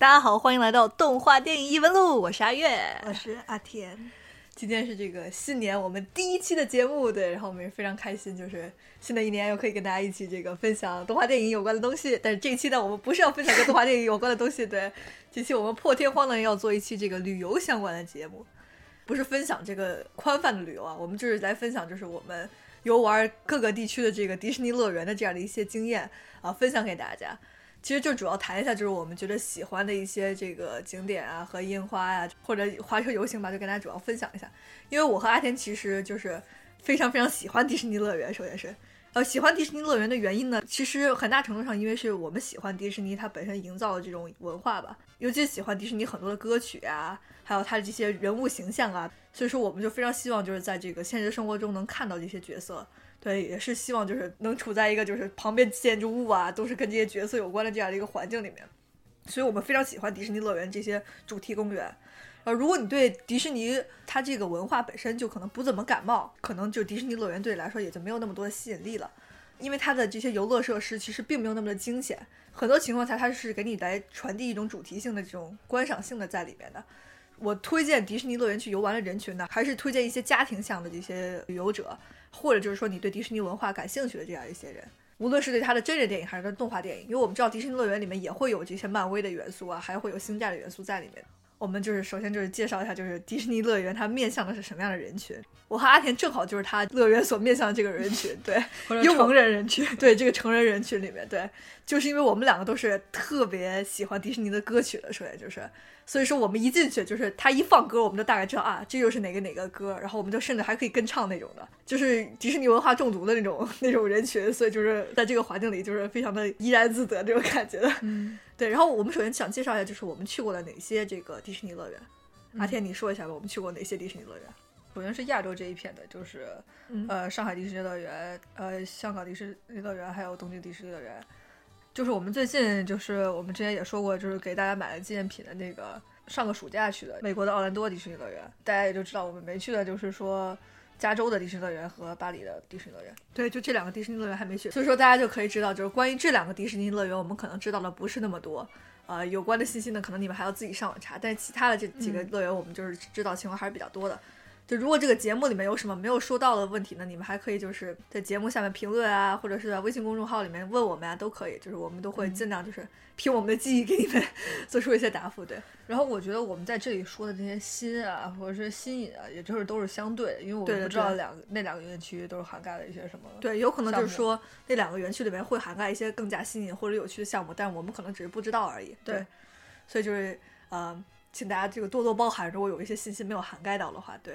大家好，欢迎来到动画电影异闻录，我是阿月，我是阿田。今天是这个新年我们第一期的节目，对，然后我们也非常开心，就是新的一年又可以跟大家一起这个分享动画电影有关的东西。但是这一期呢，我们不是要分享跟动画电影有关的东西，对，这期我们破天荒的要做一期这个旅游相关的节目，不是分享这个宽泛的旅游啊，我们就是来分享就是我们游玩各个地区的这个迪士尼乐园的这样的一些经验啊，分享给大家。其实就主要谈一下，就是我们觉得喜欢的一些这个景点啊和樱花呀，或者花车游行吧，就跟大家主要分享一下。因为我和阿田其实就是非常非常喜欢 迪士尼乐园，首先是，呃，喜欢迪士尼乐园的原因呢，其实很大程度上因为是我们喜欢迪士尼它本身营造的这种文化吧，尤其喜欢迪士尼很多的歌曲啊，还有它的这些人物形象啊，所以说我们就非常希望就是在这个现实生活中能看到这些角色。对，也是希望就是能处在一个就是旁边建筑物啊都是跟这些角色有关的这样的一个环境里面，所以我们非常喜欢迪士尼乐园这些主题公园。呃，如果你对迪士尼它这个文化本身就可能不怎么感冒，可能就迪士尼乐园对你来说也就没有那么多的吸引力了，因为它的这些游乐设施其实并没有那么的惊险，很多情况下它是给你来传递一种主题性的这种观赏性的在里面的。我推荐迪士尼乐园去游玩的人群呢，还是推荐一些家庭向的这些旅游者。或者就是说你对迪士尼文化感兴趣的这样一些人，无论是对它的真人电影还是它动画电影，因为我们知道迪士尼乐园里面也会有这些漫威的元素啊，还会有星战的元素在里面。我们就是首先就是介绍一下，就是迪士尼乐园它面向的是什么样的人群。我和阿田正好就是他乐园所面向的这个人群，对，成人人群，对这个成人人群里面，对，就是因为我们两个都是特别喜欢迪士尼的歌曲的，首先就是。所以说，我们一进去就是他一放歌，我们就大概知道啊，这又是哪个哪个歌，然后我们就甚至还可以跟唱那种的，就是迪士尼文化中毒的那种 那种人群。所以就是在这个环境里，就是非常的怡然自得这种感觉的。嗯，对。然后我们首先想介绍一下，就是我们去过了哪些这个迪士尼乐园。阿天，你说一下吧，我们去过哪些迪士尼乐园？首先是亚洲这一片的，就是呃上海迪士尼乐园、呃香港迪士尼乐园，还有东京迪士尼乐园。就是我们最近，就是我们之前也说过，就是给大家买了纪念品的那个，上个暑假去的美国的奥兰多迪士尼乐园，大家也就知道我们没去的，就是说加州的迪士尼乐园和巴黎的迪士尼乐园。对，就这两个迪士尼乐园还没去，所以说大家就可以知道，就是关于这两个迪士尼乐园，我们可能知道的不是那么多，呃，有关的信息呢，可能你们还要自己上网查，但是其他的这几个乐园，我们就是知道情况还是比较多的。就如果这个节目里面有什么没有说到的问题呢，你们还可以就是在节目下面评论啊，或者是在微信公众号里面问我们啊，都可以，就是我们都会尽量就是凭我们的记忆给你们 做出一些答复。对，然后我觉得我们在这里说的这些新啊，或者是新颖啊，也就是都是相对的，因为我们不知道两个那两个园区都是涵盖了一些什么。对，有可能就是说那两个园区里面会涵盖一些更加新颖或者有趣的项目，但是我们可能只是不知道而已。对，所以就是呃。请大家这个多多包涵，如果有一些信息没有涵盖到的话，对。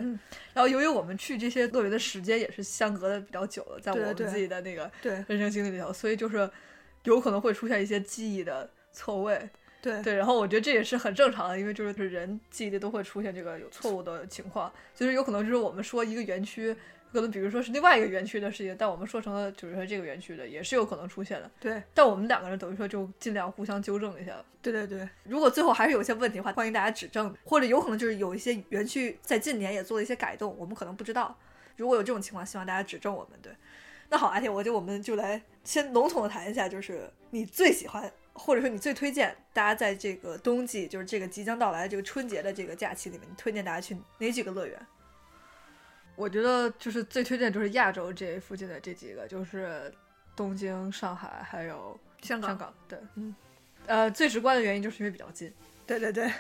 然后由于我们去这些乐园的时间也是相隔的比较久的，在我们自己的那个人生经历里头，所以就是有可能会出现一些记忆的错位。对对，然后我觉得这也是很正常的，因为就是人记忆力都会出现这个有错误的情况，就是有可能就是我们说一个园区。可能比如说是另外一个园区的事情，但我们说成了就是说这个园区的，也是有可能出现的。对，但我们两个人等于说就尽量互相纠正一下。对对对，如果最后还是有一些问题的话，欢迎大家指正，或者有可能就是有一些园区在近年也做了一些改动，我们可能不知道。如果有这种情况，希望大家指正我们。对，那好，阿铁，我就我们就来先笼统的谈一下，就是你最喜欢或者说你最推荐大家在这个冬季，就是这个即将到来这个春节的这个假期里面，你推荐大家去哪几个乐园？我觉得就是最推荐就是亚洲这附近的这几个，就是东京、上海还有香港。香港对，嗯，呃，最直观的原因就是因为比较近。对对对，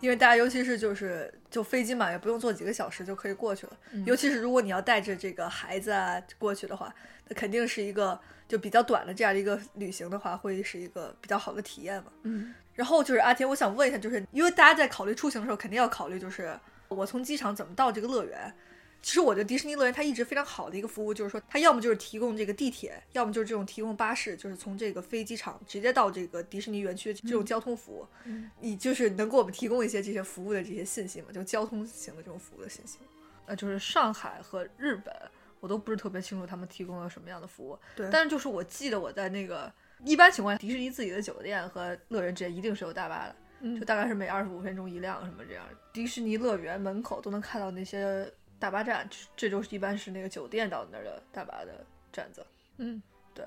因为大家尤其是就是就飞机嘛，也不用坐几个小时就可以过去了。尤其是如果你要带着这个孩子啊过去的话，那肯定是一个就比较短的这样的一个旅行的话，会是一个比较好的体验嘛。嗯。然后就是阿田，我想问一下，就是因为大家在考虑出行的时候，肯定要考虑就是我从机场怎么到这个乐园。其实我觉得迪士尼乐园它一直非常好的一个服务，就是说它要么就是提供这个地铁，要么就是这种提供巴士，就是从这个飞机场直接到这个迪士尼园区的这种交通服务。嗯，你就是能给我们提供一些这些服务的这些信息吗？就交通型的这种服务的信息。呃，就是上海和日本，我都不是特别清楚他们提供了什么样的服务。对，但是就是我记得我在那个一般情况下，迪士尼自己的酒店和乐园之间一定是有大巴的，嗯就大概是每二十五分钟一辆什么这样。迪士尼乐园门口都能看到那些大巴站，这这就是一般是那个酒店到那儿的大巴的站子。嗯，对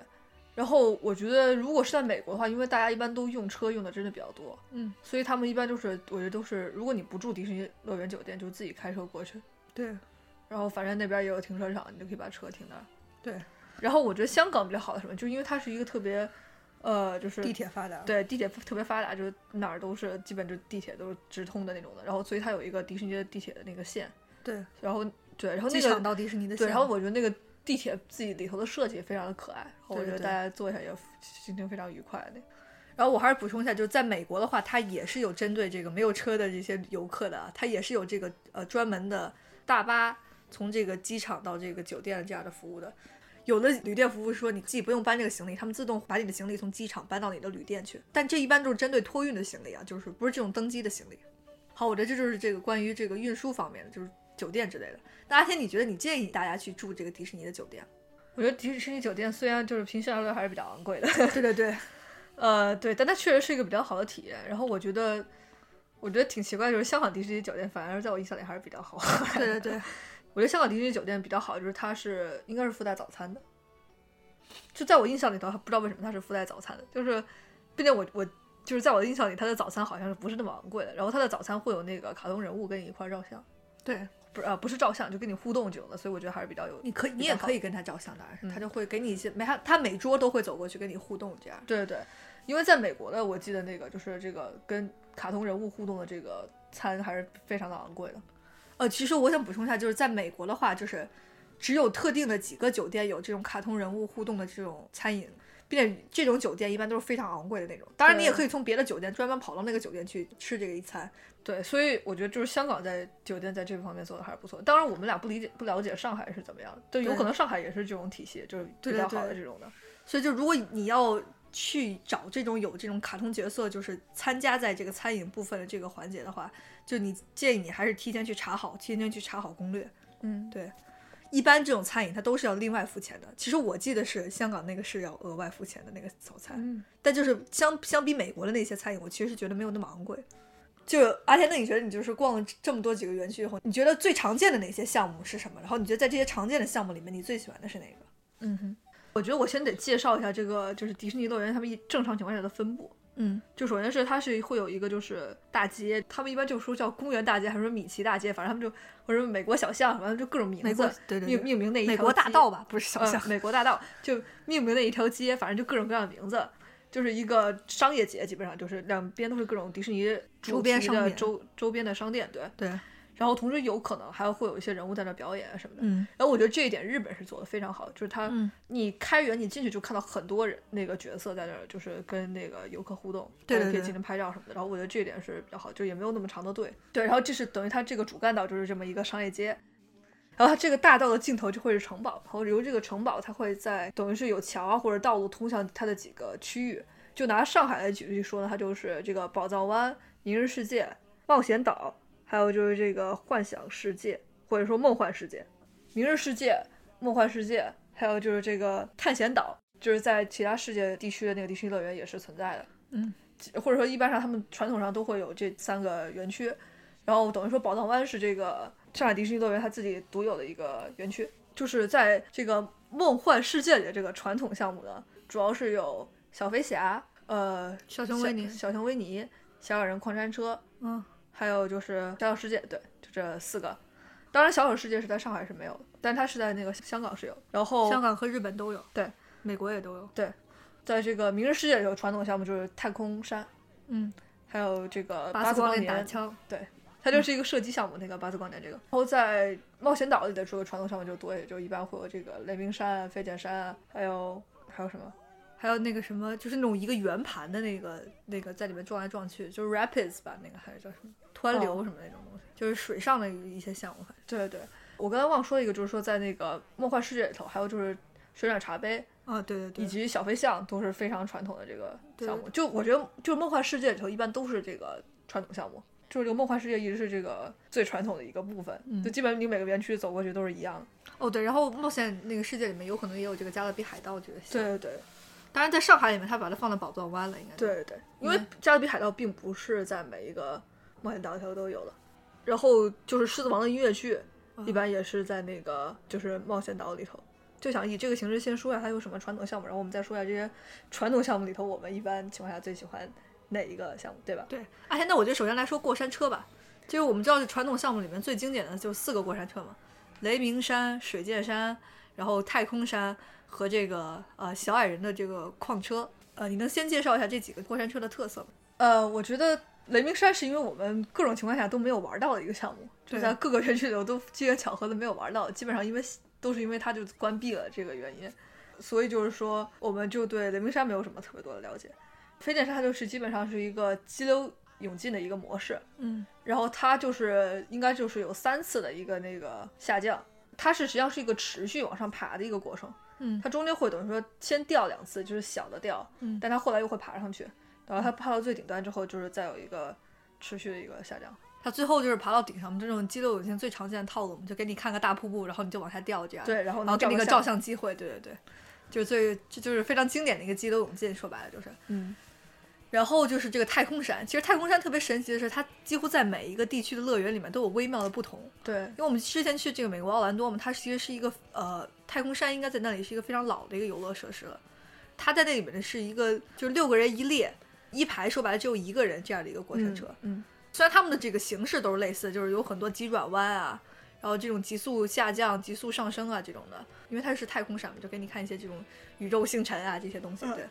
然后我觉得如果是在美国的话，因为大家一般都用车用的真的比较多，嗯，所以他们一般就是我觉得都是，如果你不住迪士尼乐园酒店，就自己开车过去。对，然后反正那边也有停车场，你就可以把车停那儿。对。然后我觉得香港比较好的什么，就因为它是一个特别，呃，就是地铁发达。对地铁特别发达，就是哪儿都是基本就地铁都是直通的那种的。然后所以它有一个迪士尼的地铁的那个线。对。然后对，然后那机个场到迪士尼的对，然后我觉得那个地铁自己里头的设计也非常的可爱，然后我觉得大家坐下也心情非常愉快的。然后我还是补充一下，就是在美国的话，它也是有针对这个没有车的这些游客的啊，它也是有这个呃专门的大巴从这个机场到这个酒店这样的服务的。有的旅店服务说你自己不用搬这个行李，他们自动把你的行李从机场搬到你的旅店去。但这一般都是针对托运的行李啊，就是不是这种登机的行李。好，我觉得这就是这个关于这个运输方面的，就是酒店之类的。那阿天，你觉得你建议大家去住这个迪士尼的酒店？我觉得迪士尼酒店虽然就是平时来说还是比较昂贵的，对对对，呃，对，但它确实是一个比较好的体验。然后我觉得，我觉得挺奇怪，就是香港迪士尼酒店反而在我印象里还是比较好。对对对，我觉得香港迪士尼酒店比较好，就是它是应该是附带早餐的。就在我印象里头，不知道为什么它是附带早餐的，就是，并且我我就是在我的印象里，它的早餐好像是不是那么昂贵的。然后它的早餐会有那个卡通人物跟你一块儿照相，对，不是啊，不是照相，就跟你互动这种的，所以我觉得还是比较有。你可以，你也可以跟他照相，当然是，嗯他就会给你一些每他他每桌都会走过去跟你互动这样。对对对，因为在美国的，我记得那个就是这个跟卡通人物互动的这个餐还是非常的昂贵的。呃，其实我想补充一下，就是在美国的话，就是只有特定的几个酒店有这种卡通人物互动的这种餐饮，并且这种酒店一般都是非常昂贵的那种。当然，你也可以从别的酒店专门跑到那个酒店去吃这个一餐。对，所以我觉得就是香港在酒店在这方面做的还是不错。当然，我们俩不理解不了解上海是怎么样的，对，有可能上海也是这种体系，就是比较好的这种的。所以，就如果你要去找这种有这种卡通角色，就是参加在这个餐饮部分的这个环节的话，就你建议你还是提前去查好，提前去查好攻略。嗯，对，一般这种餐饮它都是要另外付钱的。其实我记得是香港那个是要额外付钱的那个早餐，嗯，但就是相相比美国的那些餐饮，我其实是觉得没有那么昂贵。就阿天，那你觉得你就是逛了这么多几个园区以后，你觉得最常见的哪些项目是什么？然后你觉得在这些常见的项目里面，你最喜欢的是哪个？嗯哼，我觉得我先得介绍一下这个，就是迪士尼乐园他们一正常情况下的分布。嗯，就首先是它是会有一个就是大街，他们一般就说叫公园大街，还是说米奇大街，反正他们就或者美国小巷，反正就各种名字命对对对，命名那一条美国大街道吧，不是小呃巷。美国大道就命名那一条街，反正就各种各样的名字，就是一个商业街，基本上就是两边都是各种迪士尼主周边的周周边的商店，对。对，然后同时有可能还会有一些人物在那表演啊什么的。嗯然后我觉得这一点日本是做的非常好，就是他嗯你开园你进去就看到很多人那个角色在那儿，就是跟那个游客互动，对对对可以进行拍照什么的。然后我觉得这一点是比较好，就也没有那么长的队。对，然后这是等于它这个主干道就是这么一个商业街。然后它这个大道的尽头就会是城堡，然后由这个城堡它会在等于是有桥啊或者道路通向它的几个区域。就拿上海来举例说呢，它就是这个宝藏湾、明日世界、冒险岛，还有就是这个幻想世界或者说梦幻世界、明日世界、梦幻世界，还有就是这个探险岛，就是在其他世界地区的那个迪士尼乐园也是存在的。嗯，或者说一般上他们传统上都会有这三个园区，然后等于说宝藏湾是这个上海迪士尼乐园它自己独有的一个园区，就是在这个梦幻世界里的这个传统项目呢，主要是有小飞侠，呃，小熊维尼小熊维尼、小矮人矿山车，嗯，还有就是小小世界，对，就这四个。当然，小小世界是在上海是没有的，但它是在那个香港是有。然后香港和日本都有，对，美国也都有。对在这个明日世界里有传统项目就是太空山，嗯，还有这个巴斯光年，年打枪，它就是一个射击项目，那个巴斯光年这个。然后在冒险岛里的这个传统项目就多，也就一般会有这个雷鸣山、飞剑山啊，还有还有什么？还有那个什么，就是那种一个圆盘的那个那个在里面撞来撞去，就是 rapids 吧，那个还是叫什么湍流什么那种东西，就是水上的一些项目。反正对对。我刚才忘说一个，就是说在那个梦幻世界里头，还有就是旋转茶杯啊，对对对，以及小飞象都是非常传统的这个项目。就我觉得，就是梦幻世界里头一般都是这个传统项目，就是这个梦幻世界一直是这个最传统的一个部分，就基本你每个园区走过去都是一样的。哦，对，然后冒险那个世界里面有可能也有这个加勒比海盗这个。对对对。当然，在上海里面，他把它放在宝藏湾了，应该。对对，因为加勒比海盗并不是在每一个冒险岛里头都有了。然后就是狮子王的音乐剧，一般也是在那个就是冒险岛里头。就想以这个形式先说一下它有什么传统项目，然后我们再说一下这些传统项目里头，我们一般情况下最喜欢哪一个项目，对吧？对。而且那我觉得首先来说过山车吧，就是我们知道是传统项目里面最经典的就四个过山车嘛，雷鸣山、水箭山，然后太空山。和这个呃小矮人的这个矿车，呃，你能先介绍一下这几个过山车的特色吗？呃，我觉得雷鸣山是因为我们各种情况下都没有玩到的一个项目，就在各个园区里头都机缘巧合的没有玩到，基本上因为都是因为它就关闭了这个原因，所以就是说我们就对雷鸣山没有什么特别多的了解。飞剑山它就是基本上是一个激流勇进的一个模式，嗯，然后它就是应该就是有三次的一个那个下降，它是实际上是一个持续往上爬的一个过程。嗯，它中间会等于说先掉两次，就是小的掉，嗯，但它后来又会爬上去，然后它爬到最顶端之后，就是再有一个持续的一个下降。它最后就是爬到顶上，我们这种激流勇进最常见的套路，我们就给你看个大瀑布，然后你就往下掉这样。对，然后然后给你个照相机会，对对对，就是最这就是非常经典的一个激流勇进，说白了就是，嗯。然后就是这个太空山，其实太空山特别神奇的是，它几乎在每一个地区的乐园里面都有微妙的不同。对，因为我们之前去这个美国奥兰多嘛，它其实是一个呃太空山，应该在那里是一个非常老的一个游乐设施了。它在那里面呢是一个就是六个人一列一排，说白了只有一个人这样的一个过山车。嗯，虽然他们的这个形式都是类似，就是有很多急转弯啊，然后这种急速下降、急速上升啊这种的，因为它是太空闪嘛，就给你看一些这种宇宙星辰啊这些东西。对。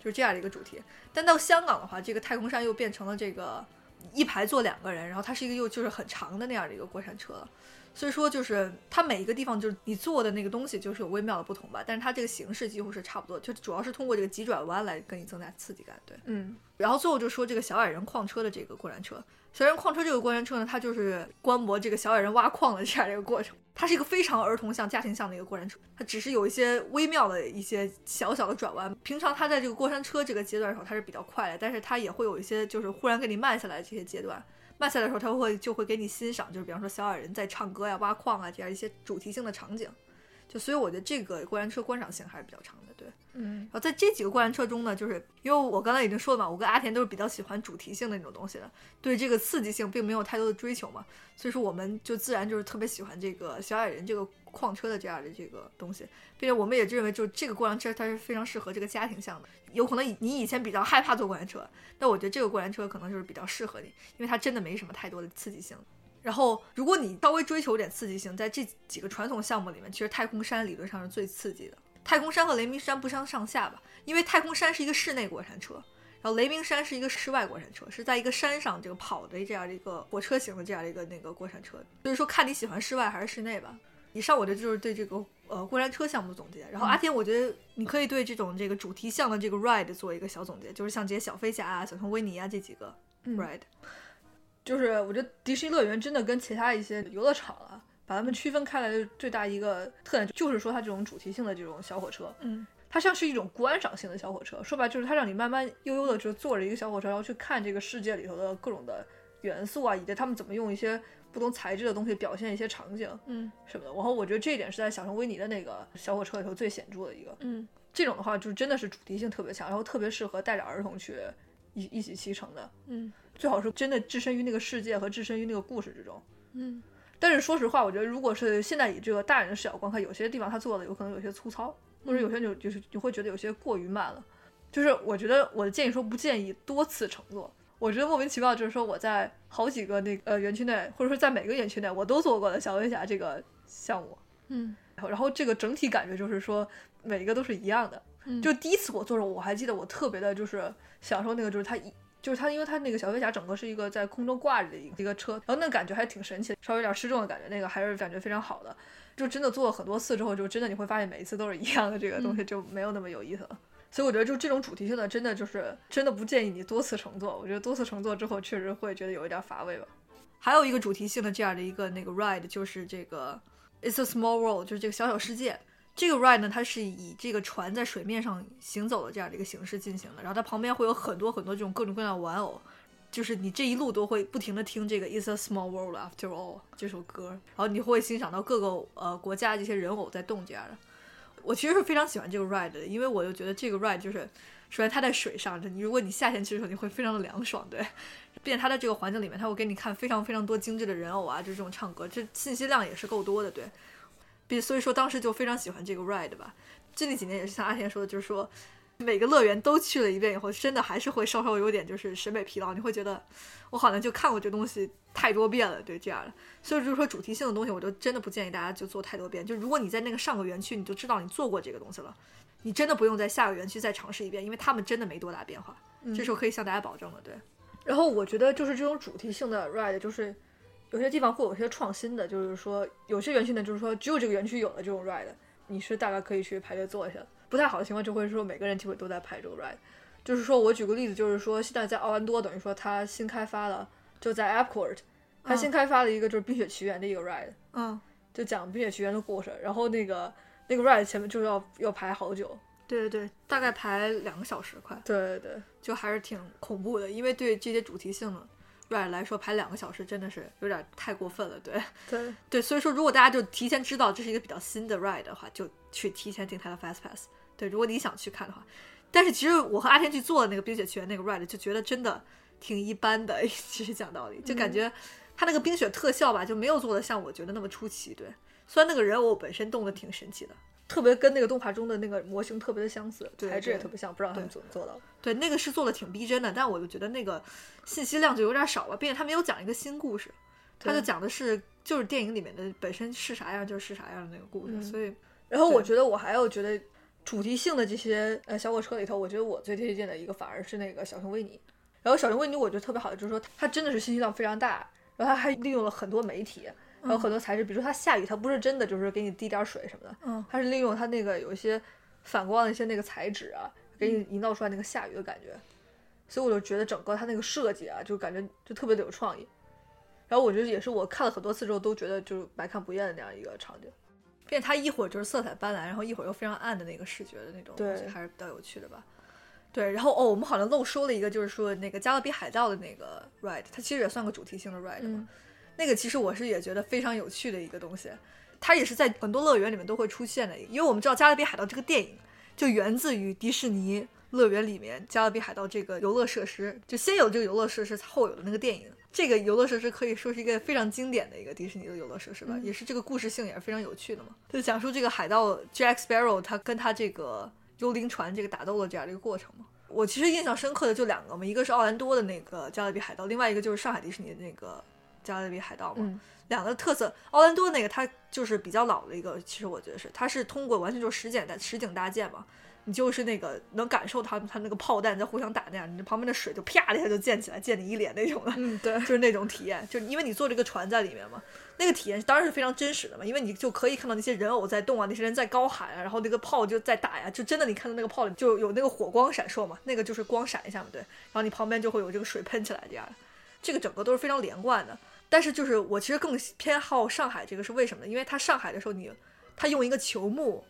就是这样的一个主题，但到香港的话，这个太空山又变成了这个一排坐两个人，然后它是一个又就是很长的那样的一个过山车，所以说就是它每一个地方就是你坐的那个东西就是有微妙的不同吧，但是它这个形式几乎是差不多，就主要是通过这个急转弯来给你增加刺激感，对，嗯，然后最后就说这个小矮人矿车的这个过山车。小矮人矿车这个过山车呢，它就是观摩这个小矮人挖矿的这样一个过程。它是一个非常儿童向、家庭向的一个过山车，它只是有一些微妙的一些小小的转弯。平常它在这个过山车这个阶段的时候，它是比较快的，但是它也会有一些就是忽然给你慢下来这些阶段。慢下来的时候，它会就会给你欣赏，就是比方说小矮人在唱歌呀、挖矿啊这样一些主题性的场景。就所以我觉得这个过山车观赏性还是比较长的，嗯，然后在这几个过山车中呢，就是因为我刚才已经说了嘛，我跟阿田都是比较喜欢主题性的那种东西的，对这个刺激性并没有太多的追求嘛，所以说我们就自然就是特别喜欢这个小矮人这个矿车的这样的这个东西，并且我们也认为就是这个过山车它是非常适合这个家庭向的，有可能你以前比较害怕坐过山车，但我觉得这个过山车可能就是比较适合你，因为它真的没什么太多的刺激性。然后如果你稍微追求点刺激性，在这几个传统项目里面，其实太空山理论上是最刺激的。太空山和雷鸣山不相上下吧，因为太空山是一个室内过山车，然后雷鸣山是一个室外过山车，是在一个山上这个跑的这样的一个火车型的这样的一个那个过山车。所以说看你喜欢室外还是室内吧。以上我的就是对这个呃过山车项目的总结。然后阿天，我觉得你可以对这种这个主题项的这个 ride 做一个小总结，就是像这些小飞侠啊、小熊维尼啊这几个 ride。就是我觉得迪士尼乐园真的跟其他一些游乐场啊。把它们区分开来的最大一个特点，就是说它这种主题性的这种小火车，嗯，它像是一种观赏性的小火车。说白就是它让你慢慢悠悠的就坐着一个小火车，然后去看这个世界里头的各种的元素啊，以及他们怎么用一些不同材质的东西表现一些场景，嗯，什么的。然后我觉得这一点是在小熊维尼的那个小火车里头最显著的一个，嗯，这种的话就真的是主题性特别强，然后特别适合带着儿童去一一起骑乘的，嗯，最好是真的置身于那个世界和置身于那个故事之中，嗯。但是说实话，我觉得如果是现在以这个大人的视角观看，有些地方他做的有可能有些粗糙，或者有些就就是你会觉得有些过于慢了。就是我觉得我的建议说不建议多次乘坐。我觉得莫名其妙，就是说我在好几个那呃园区内，或者说在每个园区内我都做过的小飞侠这个项目，嗯，然后这个整体感觉就是说每一个都是一样的。就第一次我坐着，我还记得我特别的就是享受那个，就是它一。就是它，因为它那个小飞侠整个是一个在空中挂着的一个车，然后那感觉还挺神奇的，稍微有点失重的感觉，那个还是感觉非常好的。就真的做了很多次之后，就真的你会发现每一次都是一样的，这个东西就没有那么有意思了。所以我觉得就这种主题性的，真的就是真的不建议你多次乘坐。我觉得多次乘坐之后，确实会觉得有一点乏味吧。还有一个主题性的这样的一个那个 ride，就是这个 It's a Small World，就是这个小小世界。这个 ride 呢，它是以这个船在水面上行走的这样的一个形式进行的，然后它旁边会有很多很多这种各种各样的玩偶，就是你这一路都会不停的听这个 It's a Small World After All 这首歌，然后你会欣赏到各个呃国家这些人偶在动这样的。我其实是非常喜欢这个 ride 的，因为我就觉得这个 ride 就是，首先它在水上，你如果你夏天去的时候，你会非常的凉爽，对，并且它在这个环境里面，它会给你看非常非常多精致的人偶啊，就这种唱歌，这信息量也是够多的，对，比所以说当时就非常喜欢这个 ride 吧。近几年也是像阿田说的，就是说。每个乐园都去了一遍以后，真的还是会稍稍有点就是审美疲劳。你会觉得我好像就看过这东西太多遍了，对这样的。所以就是说主题性的东西，我就真的不建议大家就做太多遍。就如果你在那个上个园区，你就知道你做过这个东西了，你真的不用在下个园区再尝试一遍，因为他们真的没多大变化。这是我可以向大家保证的。对。然后我觉得就是这种主题性的 ride，就是有些地方会有些创新的，就是说有些园区呢，就是说只有这个园区有了这种 ride，你是大概可以去排队坐一下。不太好的情况就会说每个人机会都在排这个 ride，就是说我举个例子，就是说现在在奥兰多，等于说它新开发了，就在 Epcot，它新开发了一个就是冰雪奇缘的一个 ride，嗯，就讲冰雪奇缘的故事，然后那个那个 ride 前面就要要排好久，对对对，大概排两个小时快，对对对，就还是挺恐怖的，因为对这些主题性的。Ride 来说排两个小时真的是有点太过分了，对对 对，所以说如果大家就提前知道这是一个比较新的 ride 的话，就去提前订它的 fast pass。对，如果你想去看的话，但是其实我和阿天去做的那个冰雪奇缘那个 ride 就觉得真的挺一般的，其实讲道理，就感觉它那个冰雪特效吧就没有做的像我觉得那么出奇。对，虽然那个人偶本身动的挺神奇的。特别跟那个动画中的那个模型特别的相似，材质也特别像，不知道他们怎么做到的。对，那个是做的挺逼真的，但我就觉得那个信息量就有点少了，并且他没有讲一个新故事，他就讲的是就是电影里面的本身是啥样就是啥样的那个故事。所以，然后我觉得我还有觉得主题性的这些呃小火车里头，我觉得我最推荐的一个反而是那个小熊维尼。然后小熊维尼我觉得特别好的就是说它真的是信息量非常大，然后它还利用了很多媒体。还有很多材质，比如说它下雨，它不是真的就是给你滴点水什么的，嗯，它是利用它那个有一些反光的一些那个材质啊，给你营造出来那个下雨的感觉，所以我就觉得整个它那个设计啊，就感觉就特别的有创意。然后我觉得也是我看了很多次之后都觉得就是百看不厌的那样一个场景，并且它一会儿就是色彩斑斓，然后一会儿又非常暗的那个视觉的那种东西，还是比较有趣的吧。对，然后哦，我们好像漏说了一个，就是说那个加勒比海盗的那个 ride，它其实也算个主题性的 ride 嘛。那个其实我是也觉得非常有趣的一个东西，它也是在很多乐园里面都会出现的，因为我们知道《加勒比海盗》这个电影就源自于迪士尼乐园里面《加勒比海盗》这个游乐设施，就先有这个游乐设施，后有的那个电影。这个游乐设施可以说是一个非常经典的一个迪士尼的游乐设施吧，也是这个故事性也是非常有趣的嘛，就讲述这个海盗 Jack Sparrow 他跟他这个幽灵船这个打斗的这样的一个过程嘛。我其实印象深刻的就两个嘛，一个是奥兰多的那个加勒比海盗，另外一个就是上海迪士尼的那个。加勒比海盗嘛，两个特色。奥兰多那个它就是比较老的一个，其实我觉得是，它是通过完全就是实景的实景搭建嘛，你就是那个能感受它它那个炮弹在互相打那样，你旁边的水就啪的一下就溅起来，溅你一脸那种的，嗯，对，就是那种体验，就因为你坐这个船在里面嘛，那个体验当然是非常真实的嘛，因为你就可以看到那些人偶在动啊，那些人在高喊啊，然后那个炮就在打呀，就真的你看到那个炮里就有那个火光闪烁嘛，那个就是光闪一下嘛，对，然后你旁边就会有这个水喷起来这样，这个整个都是非常连贯的。但是就是我其实更偏好上海这个是为什么呢？因为它上海的时候你，它用一个球幕，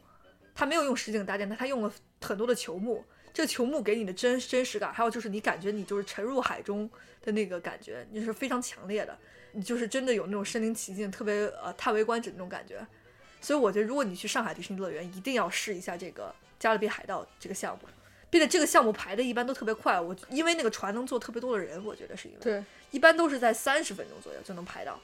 它没有用实景搭建，它它用了很多的球幕，这个球幕给你的真真实感，还有就是你感觉你就是沉入海中的那个感觉，你是非常强烈的，你就是真的有那种身临其境、特别呃叹为观止那种感觉。所以我觉得如果你去上海迪士尼乐园，一定要试一下这个加勒比海盗这个项目。并且这个项目排的一般都特别快，我因为那个船能坐特别多的人，我觉得是因为对，一般都是在三十分钟左右就能排到，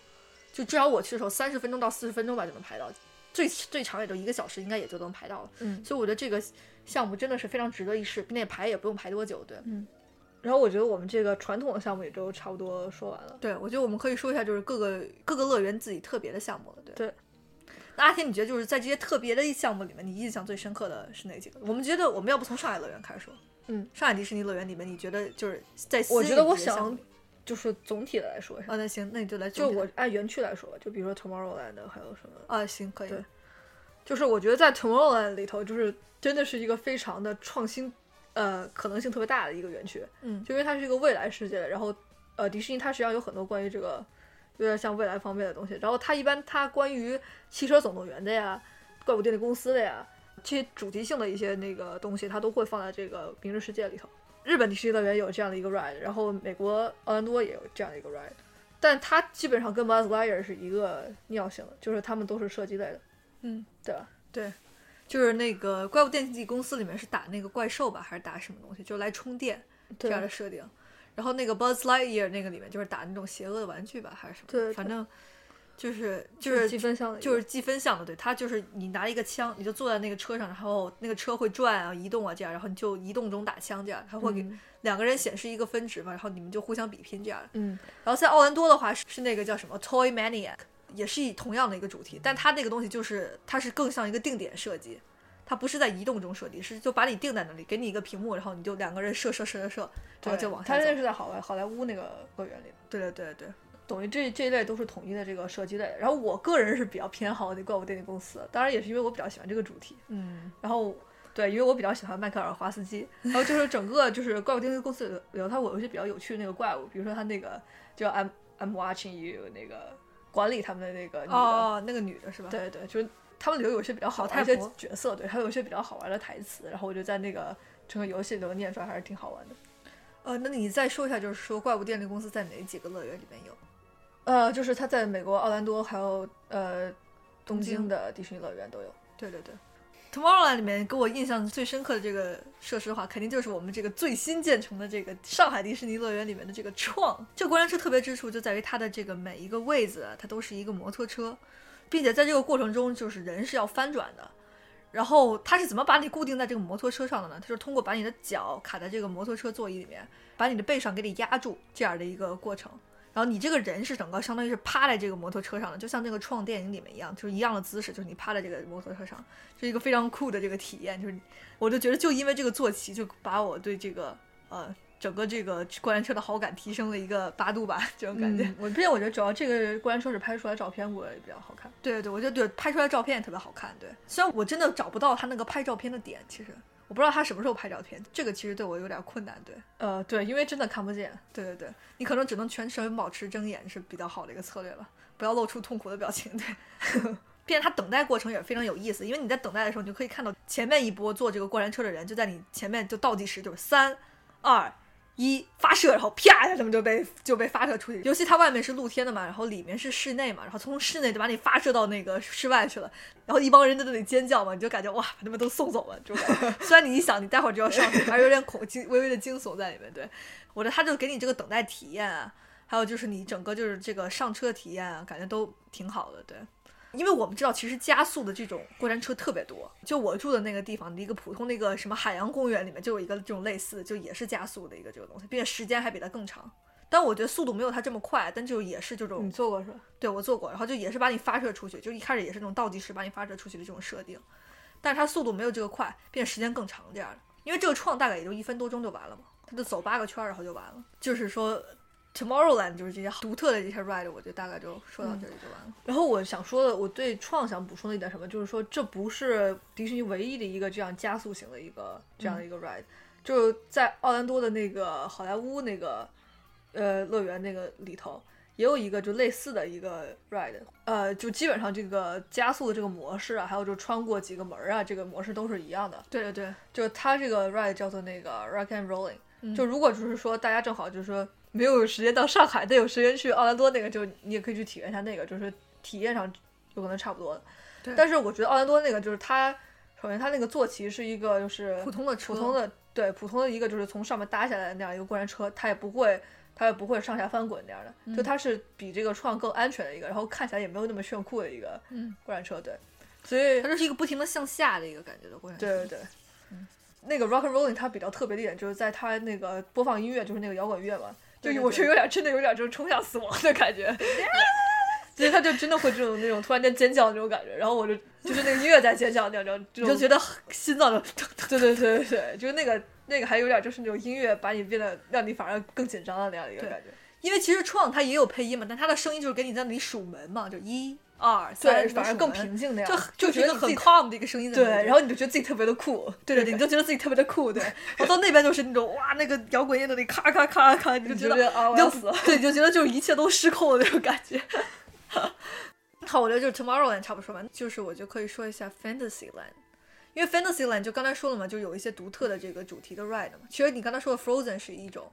就至少我去的时候三十分钟到四十分钟吧就能排到，最最长也就一个小时，应该也就能排到了。嗯，所以我觉得这个项目真的是非常值得一试，并且排也不用排多久。对，嗯。然后我觉得我们这个传统的项目也都差不多说完了。对，我觉得我们可以说一下就是各个各个乐园自己特别的项目了。对。对。那阿天，你觉得就是在这些特别的项目里面，你印象最深刻的是哪几个？我们觉得我们要不从上海乐园开始说。嗯，上海迪士尼乐园里面，你觉得就是在我觉得我想就是总体的来说。啊，那行，那你就来。就我按园区来说，就比如说 Tomorrowland 还有什么啊？行，可以。对，就是我觉得在 Tomorrowland 里头，就是真的是一个非常的创新，呃，可能性特别大的一个园区。嗯，就因为它是一个未来世界的，然后呃，迪士尼它实际上有很多关于这个有点像未来方面的东西。然后它一般它关于汽车总动员的呀、怪物电力公司的呀这些主题性的一些那个东西，它都会放在这个明日世界里头。日本迪士尼乐园有这样的一个 ride，然后美国奥兰多也有这样的一个 ride，但它基本上跟 Buzz Lightyear 是一个尿性的，就是他们都是射击类的，嗯，对吧？对，就是那个怪物电力公司里面是打那个怪兽吧，还是打什么东西？就来充电这样的设定。然后那个 Buzz Lightyear 那个里面就是打那种邪恶的玩具吧，还是什么？对，反正就是就是积分项的，就是积分项的。对，它就是你拿一个枪，你就坐在那个车上，然后那个车会转啊、移动啊这样，然后你就移动中打枪这样，它会给两个人显示一个分值嘛，然后你们就互相比拼这样。嗯，然后在奥兰多的话是是那个叫什么 Toy Maniac，也是以同样的一个主题，但它那个东西就是它是更像一个定点射击。它不是在移动中设计，是就把你定在那里，给你一个屏幕，然后你就两个人射射射射射，然后就往下走。它那是在好莱好莱坞那个乐园里。对对对对，等于这这一类都是统一的这个射击类。然后我个人是比较偏好那怪物电影公司，当然也是因为我比较喜欢这个主题。嗯，然后对，因为我比较喜欢迈克尔华斯基。然后就是整个就是怪物电力公司里头，它有一些比较有趣的那个怪物，比如说它那个叫 I'm I'm watching you 那个管理他们的那个女的，哦，那个女的是吧？对对，就是。他们里头有些比较好玩的角色，对，还有一些比较好玩的台词，然后我就在那个整个游戏里头念出来，还是挺好玩的。呃，那你再说一下，就是说怪物电力公司在哪几个乐园里面有？呃，就是它在美国奥兰多还有呃东京的迪士尼乐园都有。对对对，Tomorrowland 里面给我印象最深刻的这个设施的话，肯定就是我们这个最新建成的这个上海迪士尼乐园里面的这个创。这过山车特别之处就在于它的这个每一个位子，它都是一个摩托车。并且在这个过程中，就是人是要翻转的，然后他是怎么把你固定在这个摩托车上的呢？他是通过把你的脚卡在这个摩托车座椅里面，把你的背上给你压住这样的一个过程。然后你这个人是整个相当于是趴在这个摩托车上的，就像那个创电影里面一样，就是一样的姿势，就是你趴在这个摩托车上，是一个非常酷的这个体验。就是我就觉得，就因为这个坐骑，就把我对这个呃。整个这个过山车的好感提升了一个八度吧，这种感觉。我并且我觉得主要这个过山车是拍出来照片我也比较好看。对对，我觉得对拍出来照片也特别好看。对，虽然我真的找不到他那个拍照片的点，其实我不知道他什么时候拍照片，这个其实对我有点困难。对，呃，对，因为真的看不见。对对对，你可能只能全程保持睁眼是比较好的一个策略了，不要露出痛苦的表情。对，并且他等待过程也非常有意思，因为你在等待的时候，你就可以看到前面一波坐这个过山车的人就在你前面就倒计时，就是三二。一发射，然后啪一下，他们就被就被发射出去。尤其它外面是露天的嘛，然后里面是室内嘛，然后从室内就把你发射到那个室外去了。然后一帮人在那里尖叫嘛，你就感觉哇，把他们都送走了。就感觉 虽然你一想，你待会儿就要上去，还是有点恐惊，微微的惊悚在里面。对我觉得他就给你这个等待体验啊，还有就是你整个就是这个上车体验啊，感觉都挺好的。对。因为我们知道，其实加速的这种过山车特别多。就我住的那个地方的一个普通那个什么海洋公园里面，就有一个这种类似，就也是加速的一个这个东西，并且时间还比它更长。但我觉得速度没有它这么快，但就也是这种。你坐过是吧？对，我坐过，然后就也是把你发射出去，就一开始也是这种倒计时把你发射出去的这种设定，但是它速度没有这个快，并且时间更长这样的。因为这个创大概也就一分多钟就完了嘛，它就走八个圈然后就完了。就是说。Tomorrowland 就是这些独特的这些 ride，我就大概就说到这里就完了。然后我想说的，我对创想补充的一点什么，就是说这不是迪士尼唯一的一个这样加速型的一个这样的一个 ride，就是在奥兰多的那个好莱坞那个呃乐园那个里头，也有一个就类似的一个 ride，呃，就基本上这个加速的这个模式啊，还有就穿过几个门啊，这个模式都是一样的。对对对，就它这个 ride 叫做那个 Rock and Rolling，就如果就是说大家正好就是说。没有时间到上海，但有时间去奥兰多那个，就你也可以去体验一下那个，就是体验上有可能差不多的。对。但是我觉得奥兰多那个就是它，首先它那个坐骑是一个就是普通的普通的对普通的一个就是从上面搭下来的那样一个过山车，它也不会它也不会上下翻滚那样的，就它是比这个创更安全的一个，然后看起来也没有那么炫酷的一个过山车。对。所以它就是一个不停的向下的一个感觉的过山车。对对对。嗯。那个 Rock and Rolling 它比较特别的一点就是在它那个播放音乐就是那个摇滚乐嘛。对，我是有点真的有点就是冲向死亡的感觉，所 以他就真的会这种那种突然间尖叫那种感觉，然后我就就是那个音乐在尖叫那种，就觉得心脏就对对对对对，就是那个那个还有点就是那种音乐把你变得让你反而更紧张的那样的一个感觉。因为其实创它也有配音嘛，但它的声音就是给你在那里数门嘛，就一二三，反而更平静那样，就就觉得很 calm 的一个声音。对，然后你就觉得自己特别的酷，对对对，你就觉得自己特别的酷。对，我到那边就是那种哇，那个摇滚乐那里咔咔咔咔，你就觉得啊，要死了，对，就觉得就是一切都失控的那种感觉。好，我觉得就是 Tomorrowland 差不多说完，就是我就可以说一下 Fantasyland，因为 Fantasyland 就刚才说了嘛，就有一些独特的这个主题的 ride 嘛。其实你刚才说的 Frozen 是一种，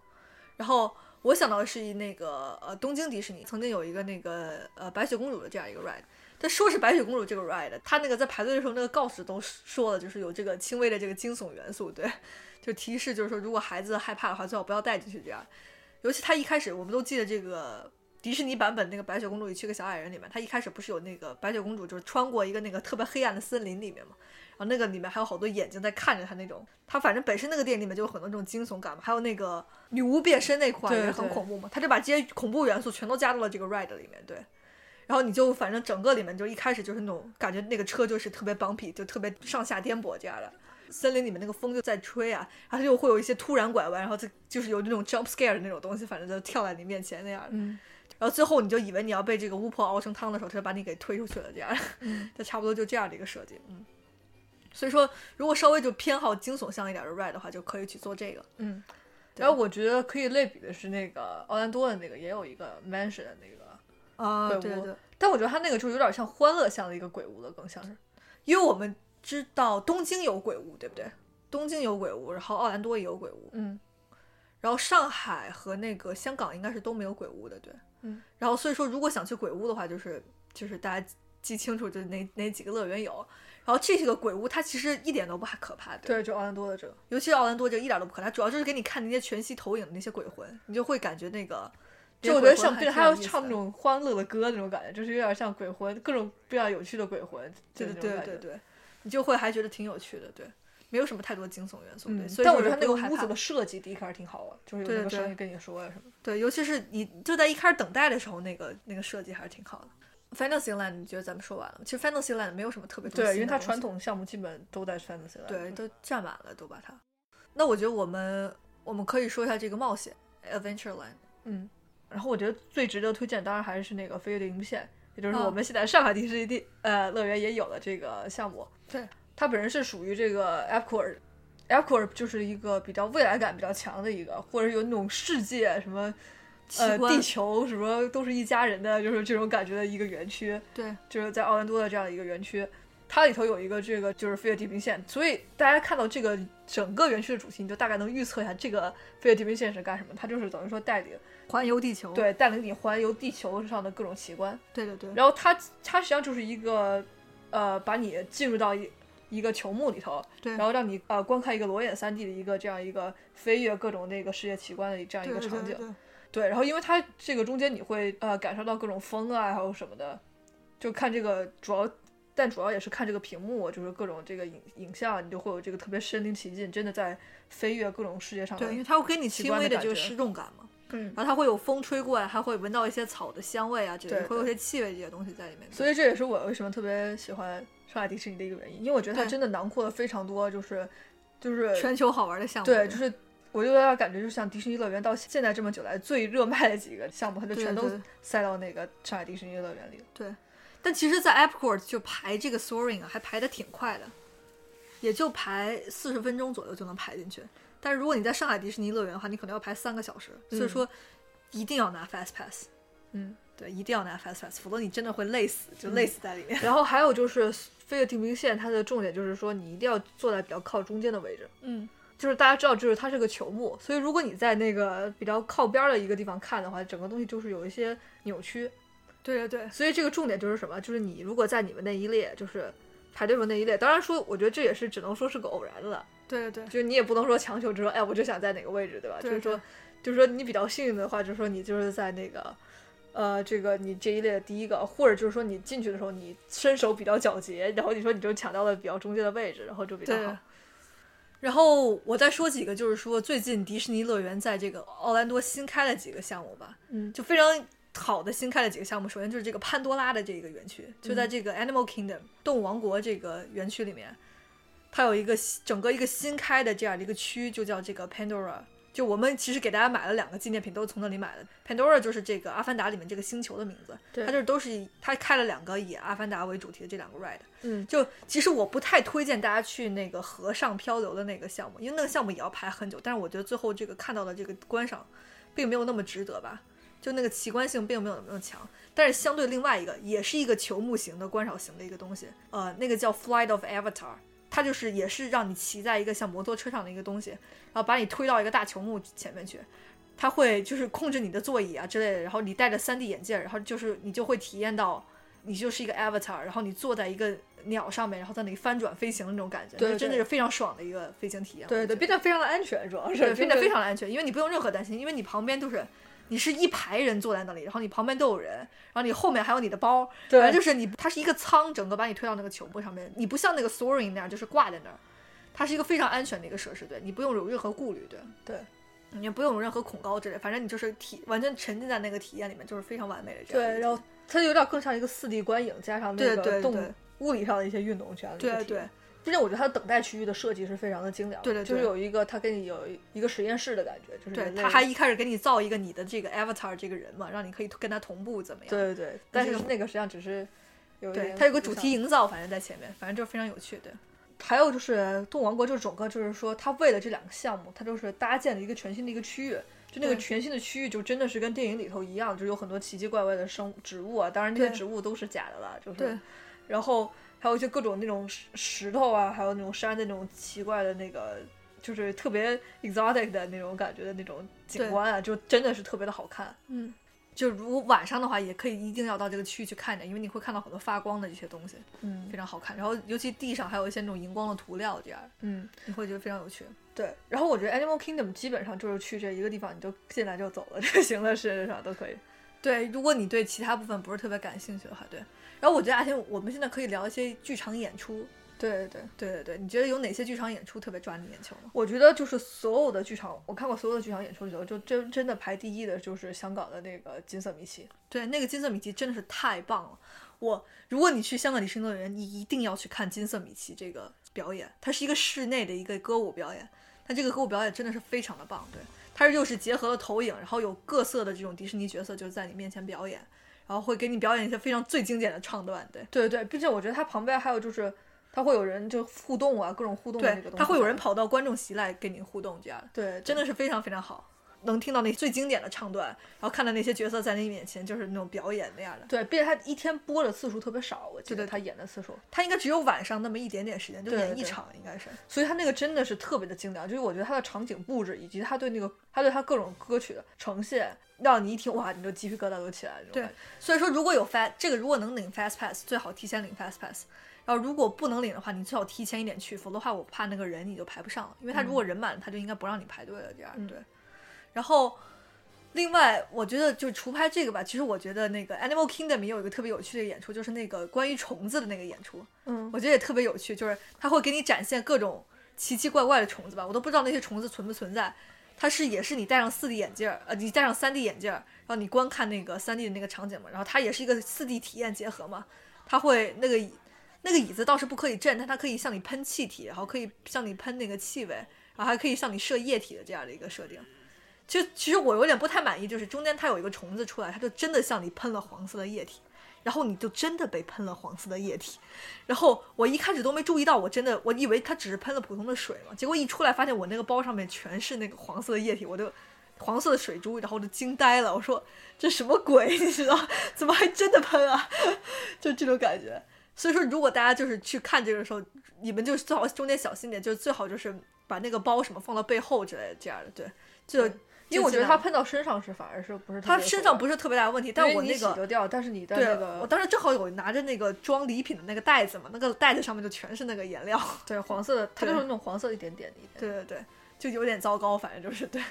然后我想到的是那个呃东京迪士尼曾经有一个那个呃白雪公主的这样一个 ride，但说是白雪公主这个 ride，它那个在排队的时候那个告示都说了，就是有这个轻微的这个惊悚元素，对，就提示就是说如果孩子害怕的话，最好不要带进去这样。尤其他一开始我们都记得这个。迪士尼版本那个白雪公主与七个小矮人里面，它一开始不是有那个白雪公主就是穿过一个那个特别黑暗的森林里面嘛，后那个里面还有好多眼睛在看着他那种，他反正本身那个电影里面就有很多这种惊悚感嘛，还有那个女巫变身那块也很恐怖嘛，他就把这些恐怖元素全都加到了这个 ride 里面，对，然后你就反正整个里面就一开始就是那种感觉那个车就是特别 bumpy，就特别上下颠簸这样的，森林里面那个风就在吹啊，然后就会有一些突然拐弯，然后就就是有那种 jump scare 的那种东西，反正就跳在你面前那样的。然后最后你就以为你要被这个巫婆熬成汤的时候，他就把你给推出去了，这样，就差不多就这样的一个设计，嗯。所以说，如果稍微就偏好惊悚向一点的 ride 的话，就可以去做这个，嗯。然后我觉得可以类比的是那个奥兰多的那个，也有一个 mansion 的那个啊，对对。但我觉得它那个就有点像欢乐向的一个鬼屋了，更像是，因为我们知道东京有鬼屋，对不对？东京有鬼屋，然后奥兰多也有鬼屋，嗯。然后上海和那个香港应该是都没有鬼屋的，对。嗯，然后所以说，如果想去鬼屋的话，就是就是大家记清楚，就是哪哪几个乐园有。然后这些个鬼屋，它其实一点都不可怕的。对，就奥兰多的这个，尤其是奥兰多这个一点都不可怕，主要就是给你看那些全息投影的那些鬼魂，你就会感觉那个，就我觉得像对，还要唱那种欢乐的歌那种感觉，就是有点像鬼魂，各种比较有趣的鬼魂。对对对对，你就会还觉得挺有趣的，对。没有什么太多惊悚元素，对。但我觉得那个屋子的设计第一开始挺好的，就是有那个声音跟你说呀什么。对，尤其是你就在一开始等待的时候，那个那个设计还是挺好的。Fantasyland，你觉得咱们说完了？其实 Fantasyland 没有什么特别多。对，因为它传统项目基本都在 Fantasyland。对，都占满了，都把它。那我觉得我们我们可以说一下这个冒险 Adventureland。嗯。然后我觉得最值得推荐，当然还是那个飞跃地平线，也就是我们现在上海迪士尼地呃乐园也有的这个项目。对。它本身是属于这个 Epcot。Epcot 就是一个比较未来感比较强的一个，或者有那种世界什么，呃，地球什么都是一家人的，就是这种感觉的一个园区。对，就是在奥兰多的这样的一个园区，它里头有一个这个就是飞越地平线，所以大家看到这个整个园区的主题，你就大概能预测一下这个飞越地平线是干什么。它就是等于说带领环游地球，对，带领你环游地球上的各种奇观。对对对。然后它它实际上就是一个，呃，把你进入到一。一个球幕里头，对，然后让你呃观看一个裸眼三 D 的一个这样一个飞跃各种那个世界奇观的这样一个场景，对，然后因为它这个中间你会呃感受到各种风啊，还有什么的，就看这个主要，但主要也是看这个屏幕，就是各种这个影影像，你就会有这个特别身临其境，真的在飞跃各种世界上。对，因为它会给你轻微的这个失重感嘛，嗯，然后它会有风吹过来，还会闻到一些草的香味啊，这类，会有些气味这些东西在里面。所以这也是我为什么特别喜欢。上海迪士尼的一个原因，因为我觉得它真的囊括了非常多，就是就是全球好玩的项目。对，就是我就有点感觉，就像迪士尼乐园到现在这么久来最热卖的几个项目，它就全都塞到那个上海迪士尼乐园里了。对，但其实，在 Epcot 就排这个 Soaring 啊，还排的挺快的，也就排四十分钟左右就能排进去。但是如果你在上海迪士尼乐园的话，你可能要排三个小时，所以说一定要拿 Fast Pass。嗯。对，一定要拿 fast pass，否则你真的会累死，就累死在里面。然后还有就是飞越地平线，它的重点就是说你一定要坐在比较靠中间的位置。嗯，就是大家知道，就是它是个球幕，所以如果你在那个比较靠边的一个地方看的话，整个东西就是有一些扭曲。对对对。所以这个重点就是什么？就是你如果在你们那一列，就是排队时候那一列，当然说，我觉得这也是只能说是个偶然了。对对对。就是你也不能说强求，就说哎，我就想在哪个位置，对吧？就是说，就是说你比较幸运的话，就是说你就是在那个。呃，这个你这一列的第一个，或者就是说你进去的时候你身手比较矫捷，然后你说你就抢到了比较中间的位置，然后就比较好。然后我再说几个，就是说最近迪士尼乐园在这个奥兰多新开了几个项目吧，嗯，就非常好的新开了几个项目。首先就是这个潘多拉的这个园区，就在这个 Animal Kingdom 动物王国这个园区里面，它有一个整个一个新开的这样的一个区，就叫这个 Pandora 就我们其实给大家买了两个纪念品，都是从那里买的。Pandora 就是这个《阿凡达》里面这个星球的名字，它就是都是以它开了两个以阿凡达为主题的这两个 ride。嗯，就其实我不太推荐大家去那个河上漂流的那个项目，因为那个项目也要排很久。但是我觉得最后这个看到的这个观赏，并没有那么值得吧，就那个奇观性并没有那么强。但是相对另外一个，也是一个球幕型的观赏型的一个东西，呃，那个叫 Flight of Avatar。它就是也是让你骑在一个像摩托车上的一个东西，然后把你推到一个大球幕前面去，它会就是控制你的座椅啊之类的，然后你戴着 3D 眼镜，然后就是你就会体验到你就是一个 avatar，然后你坐在一个鸟上面，然后在那里翻转飞行的那种感觉，对就真的是非常爽的一个飞行体验。对对，我觉得非常的安全，主要是对，变得非常的安全，因为你不用任何担心，因为你旁边就是你是一排人坐在那里，然后你旁边都有人，然后你后面还有你的包，对反正就是你它是一个舱，整个把你推到那个球幕上面，你不像那个 soaring 那样就是挂在那儿，它是一个非常安全的一个设施，对你不用有任何顾虑，对对。你也不用有任何恐高之类，反正你就是体完全沉浸在那个体验里面，就是非常完美的这样对，然后它有点更像一个四 D 观影，加上那个动对对物理上的一些运动这样的一对对个体验。并且我觉得它的等待区域的设计是非常的精良的，对对对就是有一个它给你有一个实验室的感觉，就是对，人类他还一开始给你造一个你的这个 avatar 这个人嘛，让你可以跟他同步怎么样？对对对，但是那个实际上只是有它有个主题营造，反正在前面，反正就非常有趣，对。还有就是动物王国，就是整个就是说，它为了这两个项目，它就是搭建了一个全新的一个区域。就那个全新的区域，就真的是跟电影里头一样，就有很多奇奇怪怪的生植物啊。当然，那些植物都是假的了，就是。对。然后还有一些各种那种石石头啊，还有那种山的那种奇怪的那个，就是特别 exotic 的那种感觉的那种景观啊，就真的是特别的好看。嗯，就如果晚上的话，也可以一定要到这个区域去看一下，因为你会看到很多发光的一些东西，嗯非常好看。然后尤其地上还有一些那种荧光的涂料，这样嗯。你会觉得非常有趣。对，然后我觉得 Animal Kingdom 基本上就是去这一个地方，你就进来就走了就行了，事实上都可以。对，如果你对其他部分不是特别感兴趣的话，对。然后我觉得阿天，我们现在可以聊一些剧场演出。对对对，对对对，你觉得有哪些剧场演出特别抓你眼球呢？我觉得就是所有的剧场，我看过所有的剧场演出里头，就真真的排第一的就是香港的那个金色米奇。对，那个金色米奇真的是太棒了。我，如果你去香港迪士尼乐园，你一定要去看金色米奇这个表演，它是一个室内的一个歌舞表演，它这个歌舞表演真的是非常的棒。对，它是又是结合了投影，然后有各色的这种迪士尼角色就是在你面前表演，然后会给你表演一些非常最经典的唱段。对，对对，并且我觉得它旁边还有就是，他会有人就互动啊，各种互动对个东，西。他会有人。跑到观众席来跟你互动，这样的。对，真的是非常非常好，能听到那最经典的唱段，然后看到那些角色在你面前就是那种表演那样的。对，并且他一天播的次数特别少，我记得他演的次数，他应该只有晚上那么一点点时间，就演一场，应该是。所以他那个真的是特别的精良，就是我觉得他的场景布置以及他对那个他对他各种歌曲的呈现，让你一听哇，你就鸡皮疙瘩都起来了。对，所以说如果有 fast 这个如果能领 fast pass，最好提前领 fast pass。然后如果不能领的话，你最好提前一点去，否则的话我怕那个人你就排不上了，因为他如果人满了，他就应该不让你排队了，这样、嗯对。然后另外，我觉得就除拍这个吧，其实我觉得那个 Animal Kingdom 也有一个特别有趣的演出，就是那个关于虫子的那个演出。嗯，我觉得也特别有趣，就是它会给你展现各种奇奇怪怪的虫子吧，我都不知道那些虫子存不存在。它是也是你戴上四 D 眼镜儿，呃，你戴上三 D 眼镜儿，然后你观看那个三 D 的那个场景嘛，然后它也是一个四 D 体验结合嘛，它会那个椅那个椅子倒是不可以震，但它可以向你喷气体，然后可以向你喷那个气味，然后还可以向你射液体的这样的一个设定。就其实我有点不太满意，就是中间它有一个虫子出来，它就真的向你喷了黄色的液体，然后你就真的被喷了黄色的液体，然后我一开始都没注意到，我真的我以为它只是喷了普通的水嘛，结果一出来发现我那个包上面全是那个黄色的液体，我就黄色的水珠，然后我就惊呆了，我说这什么鬼？你知道怎么还真的喷啊？就这种感觉。所以说，如果大家就是去看这个时候，你们就最好中间小心点，就是最好就是把那个包什么放到背后之类的这样的，对，就因为我觉得它它喷到身上是反而是不是特它身上不是特别大的问题，但我那个洗就掉，但是你的对那个我当时正好有拿着那个装礼品的那个袋子嘛，那个袋子上面就全是那个颜料，对黄色的，它就是那种黄色一点点的。对对对，就有点糟糕，反正就是对。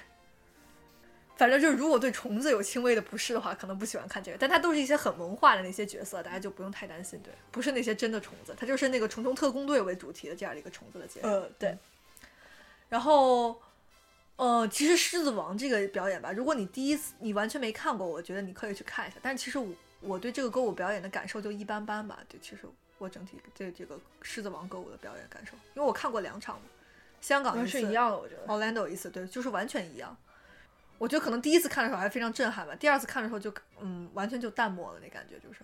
反正就是，如果对虫子有轻微的不适的话，可能不喜欢看这个。但它都是一些很文化的那些角色，大家就不用太担心。对，不是那些真的虫子，它就是那个虫虫特工队为主题的这样的一个虫子的节目。呃，对，然后，呃，其实《狮子王》这个表演吧，如果你第一次你完全没看过，我觉得你可以去看一下。但其实我我对这个歌舞表演的感受就一般般吧。对，其实我整体对这个《狮子王》歌舞的表演感受，因为我看过两场嘛，香港是一样的，我觉得。Orlando 一次，对，就是完全一样。我觉得可能第一次看的时候还非常震撼吧，第二次看的时候就嗯，完全就淡漠了那感觉，就是。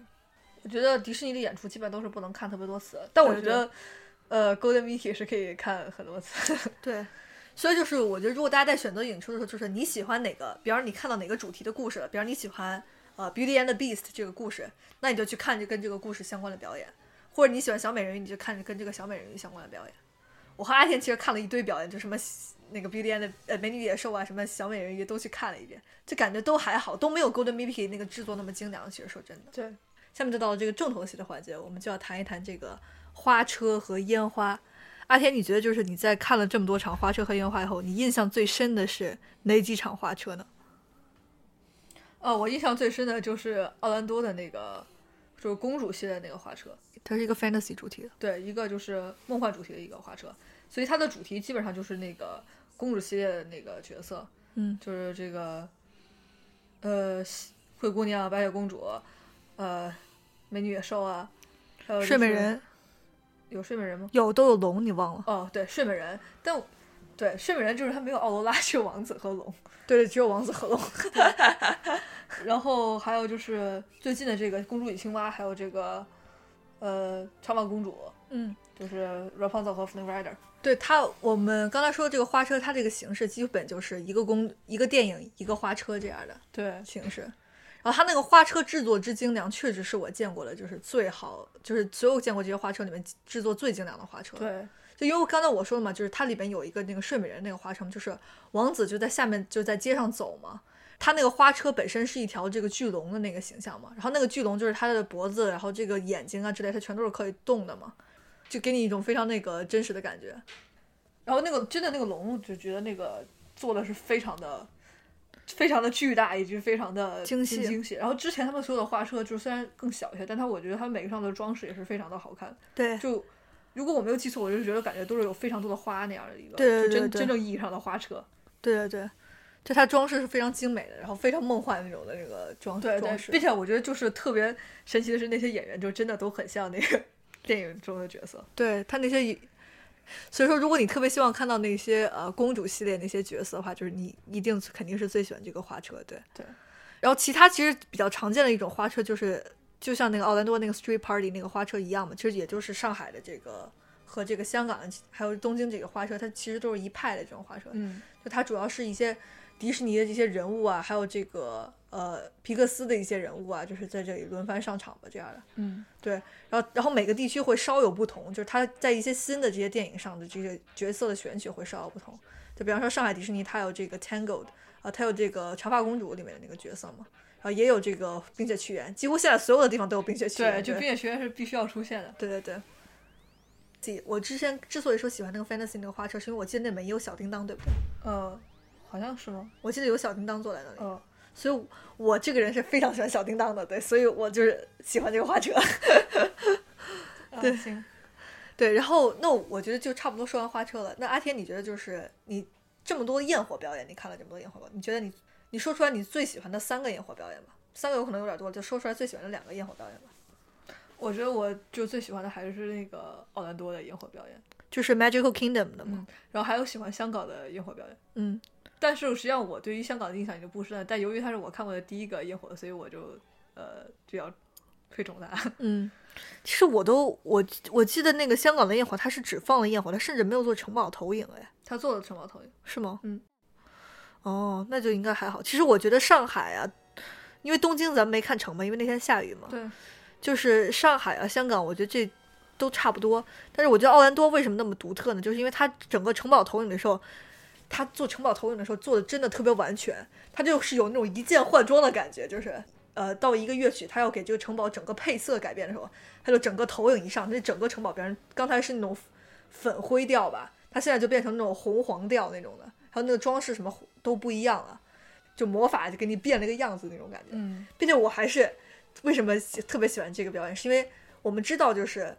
我觉得迪士尼的演出基本都是不能看特别多次，但我觉得，呃，Golden Mickey 是可以看很多次。对，所以就是我觉得，如果大家在选择演出的时候，就是你喜欢哪个，比方你看到哪个主题的故事，比方你喜欢呃《Beauty and the Beast》这个故事，那你就去看这跟这个故事相关的表演；或者你喜欢小美人鱼，你就看跟这个小美人鱼相关的表演。我和阿田其实看了一堆表演，就什么那个 Beauty and 呃美女野兽啊，什么小美人鱼都去看了一遍，就感觉都还好，都没有 Golden Mickey 那个制作那么精良。其实说真的，对。下面就到了这个重头戏的环节，我们就要谈一谈这个花车和烟花。阿天，你觉得就是你在看了这么多场花车和烟花以后，你印象最深的是哪几场花车呢？呃，我印象最深的就是奥兰多的那个，就是公主系列那个花车，它是一个 fantasy 主题的，对，一个就是梦幻主题的一个花车，所以它的主题基本上就是那个公主系列的那个角色，嗯，就是这个，呃，灰姑娘、白雪公主，呃。美女野兽啊，还有睡美人，有睡美人吗？有，都有龙，你忘了？哦，对，睡美人，但对睡美人就是他没有奥罗拉，只有王子和龙。对，只有王子和龙。然后还有就是最近的这个公主与青蛙，还有这个呃长发公主，嗯，就是 Rapunzel 和 f l i n Rider。对它，我们刚才说的这个花车，它这个形式基本就是一个公一个电影一个花车这样的对形式。然后它那个花车制作之精良，确实是我见过的，就是最好，就是所有见过这些花车里面制作最精良的花车。对，就因为刚才我说的嘛，就是它里边有一个那个睡美人那个花车，就是王子就在下面就在街上走嘛，他那个花车本身是一条这个巨龙的那个形象嘛，然后那个巨龙就是它的脖子，然后这个眼睛啊之类，它全都是可以动的嘛，就给你一种非常那个真实的感觉。然后那个真的那个龙，就觉得那个做的是非常的。非常的巨大，以及非常的精细精细。然后之前他们所有的花车，就虽然更小一些，但它我觉得它每个上的装饰也是非常的好看。对，就如果我没有记错，我就觉得感觉都是有非常多的花那样的一个，对真真正意义上的花车。对对对，就它装饰是非常精美的，然后非常梦幻那种的那个装对装饰。并且我觉得就是特别神奇的是，那些演员就真的都很像那个 电影中的角色。对他那些。所以说，如果你特别希望看到那些呃公主系列那些角色的话，就是你一定肯定是最喜欢这个花车，对对。然后其他其实比较常见的一种花车，就是就像那个奥兰多那个 Street Party 那个花车一样嘛，其实也就是上海的这个和这个香港还有东京这个花车，它其实都是一派的这种花车。嗯，就它主要是一些迪士尼的这些人物啊，还有这个。呃，皮克斯的一些人物啊，就是在这里轮番上场吧，这样的。嗯，对。然后，然后每个地区会稍有不同，就是他在一些新的这些电影上的这些角色的选取会稍有不同。就比方说上海迪士尼，它有这个 Tangled 啊，它有这个长发公主里面的那个角色嘛，然后也有这个冰雪奇缘，几乎现在所有的地方都有冰雪奇缘。对，就冰雪奇缘是必须要出现的。对对对。我之前之所以说喜欢那个 Fantasy 那个花车，是因为我记得那里面也有小叮当，对不对？呃，好像是吗？我记得有小叮当坐在那里。嗯。所以，我这个人是非常喜欢小叮当的，对，所以我就是喜欢这个花车。对，行，对，然后那我觉得就差不多说完花车了。那阿天，你觉得就是你这么多焰火表演，你看了这么多焰火表演，你觉得你你说出来你最喜欢的三个焰火表演吧？三个有可能有点多，就说出来最喜欢的两个焰火表演吧。我觉得我就最喜欢的还是那个奥兰多的焰火表演，就是 Magical Kingdom 的嘛。然后还有喜欢香港的焰火表演，嗯。但是实际上我对于香港的印象已经不深了，但由于它是我看过的第一个焰火，所以我就呃就要推崇它。嗯，其实我都我我记得那个香港的焰火，它是只放了焰火，它甚至没有做城堡投影。哎，它做了城堡投影是吗？嗯，哦，那就应该还好。其实我觉得上海啊，因为东京咱们没看成嘛，因为那天下雨嘛。对，就是上海啊，香港，我觉得这都差不多。但是我觉得奥兰多为什么那么独特呢？就是因为它整个城堡投影的时候。他做城堡投影的时候做的真的特别完全，他就是有那种一键换装的感觉，就是呃到一个乐曲，他要给这个城堡整个配色改变的时候，他就整个投影一上，那整个城堡变成刚才是那种粉灰调吧，它现在就变成那种红黄调那种的，还有那个装饰什么都不一样了，就魔法就给你变了个样子那种感觉。嗯，并且我还是为什么特别喜欢这个表演，是因为我们知道就是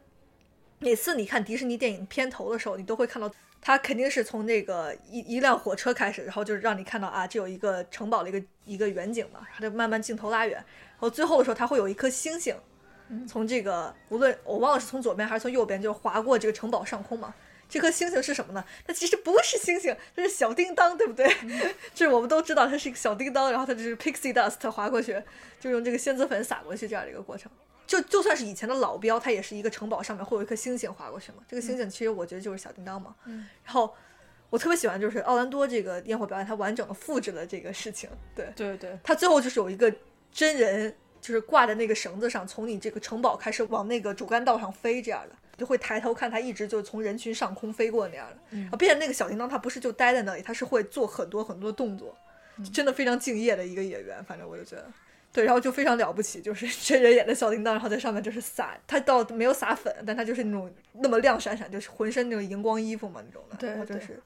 每次你看迪士尼电影片头的时候，你都会看到。它肯定是从那个一一辆火车开始，然后就是让你看到啊，这有一个城堡的一个一个远景嘛，然后就慢慢镜头拉远，然后最后的时候它会有一颗星星，从这个无论我忘了是从左边还是从右边，就划过这个城堡上空嘛，这颗星星是什么呢？它其实不是星星，它是小叮当，对不对？就是我们都知道它是一个小叮当，然后它就是 pixie dust 划过去，就用这个仙子粉撒过去这样的一个过程。就就算是以前的老标，它也是一个城堡上面会有一颗星星划过去嘛。这个星星其实我觉得就是小叮当嘛。嗯。然后我特别喜欢就是奥兰多这个烟火表演，它完整的复制了这个事情。对对对，它最后就是有一个真人，就是挂在那个绳子上，从你这个城堡开始往那个主干道上飞这样的，就会抬头看他一直就从人群上空飞过那样的。嗯。并且那个小叮当他不是就待在那里，他是会做很多很多动作，真的非常敬业的一个演员。反正我就觉得。对，然后就非常了不起，就是 真人演的小叮当，然后在上面就是撒，他倒没有撒粉，但他就是那种那么亮闪闪，就是浑身那种荧光衣服嘛那种的，对，就是，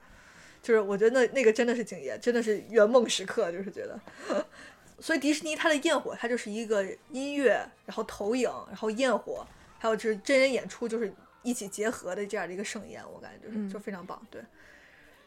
就是我觉得那那个真的是敬业，真的是圆梦时刻，就是觉得，所以迪士尼它的焰火，它就是一个音乐，然后投影，然后焰火，还有就是真人演出，就是一起结合的这样的一个盛宴，我感觉就是就非常棒，对。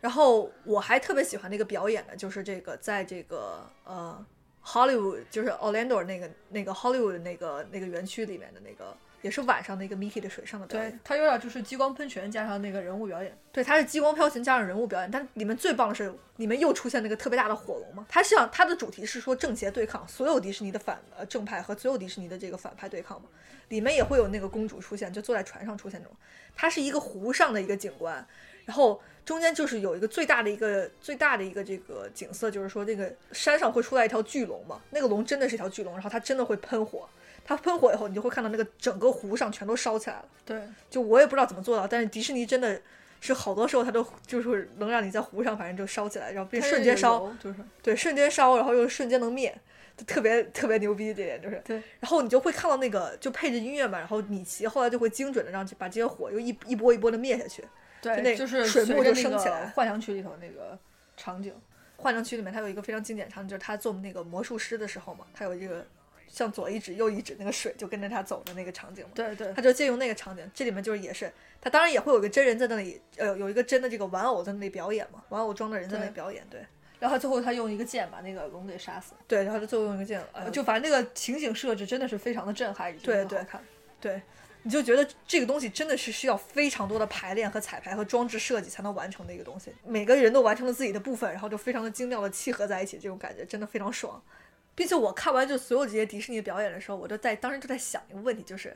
然后我还特别喜欢那个表演的，就是这个在这个呃。Hollywood 就是 Orlando 那个那个 Hollywood 那个那个园区里面的那个，也是晚上的一个 Mickey 的水上的表演。对，它有点就是激光喷泉加上那个人物表演。对，它是激光飘行加上人物表演，但里面最棒的是里面又出现那个特别大的火龙嘛。它是它的主题是说正邪对抗，所有迪士尼的反呃正派和所有迪士尼的这个反派对抗嘛。里面也会有那个公主出现，就坐在船上出现那种。它是一个湖上的一个景观，然后。中间就是有一个最大的一个最大的一个这个景色，就是说那个山上会出来一条巨龙嘛，那个龙真的是一条巨龙，然后它真的会喷火，它喷火以后，你就会看到那个整个湖上全都烧起来了。对，就我也不知道怎么做到，但是迪士尼真的是好多时候它都就是能让你在湖上反正就烧起来，然后并瞬间烧，就是对瞬间烧，然后又瞬间能灭，就特别特别牛逼这点就是。对，然后你就会看到那个就配着音乐嘛，然后米奇后来就会精准的让把这些火又一一波一波的灭下去。对，就是水幕就升起来。幻想曲里头那个场景，幻想曲里面它有一个非常经典场景，就是他做那个魔术师的时候嘛，他有一个向左一指右一指，那个水就跟着他走的那个场景嘛。对对。他就借用那个场景，这里面就是也是，他当然也会有个真人在那里，呃，有一个真的这个玩偶在那里表演嘛，玩偶装的人在那里表演，对。然后最后他用一个剑把那个龙给杀死。对，然后就最后用一个剑，就反正那个情景设置真的是非常的震撼，对对看，对。你就觉得这个东西真的是需要非常多的排练和彩排和装置设计才能完成的一个东西。每个人都完成了自己的部分，然后就非常的精妙的契合在一起，这种感觉真的非常爽。并且我看完就所有这些迪士尼表演的时候，我就在当时就在想一个问题，就是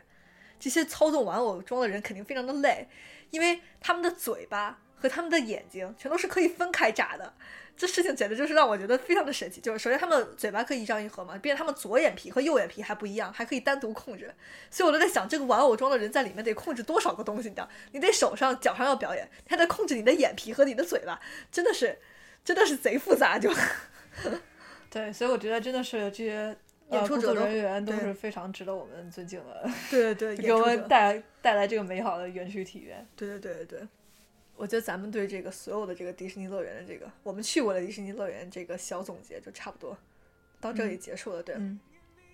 这些操纵玩偶装的人肯定非常的累，因为他们的嘴巴和他们的眼睛全都是可以分开眨的。这事情简直就是让我觉得非常的神奇。就是首先他们嘴巴可以一张一合嘛，并且他们左眼皮和右眼皮还不一样，还可以单独控制。所以我都在想，这个玩偶装的人在里面得控制多少个东西？你知道，你得手上、脚上要表演，你还得控制你的眼皮和你的嘴巴，真的是，真的是贼复杂。就，对，所以我觉得真的是这些演出者人员都是非常值得我们尊敬的。对对对，给我们带带来这个美好的园区体验。对对对对对。我觉得咱们对这个所有的这个迪士尼乐园的这个，我们去过的迪士尼乐园这个小总结就差不多到这里结束了，对。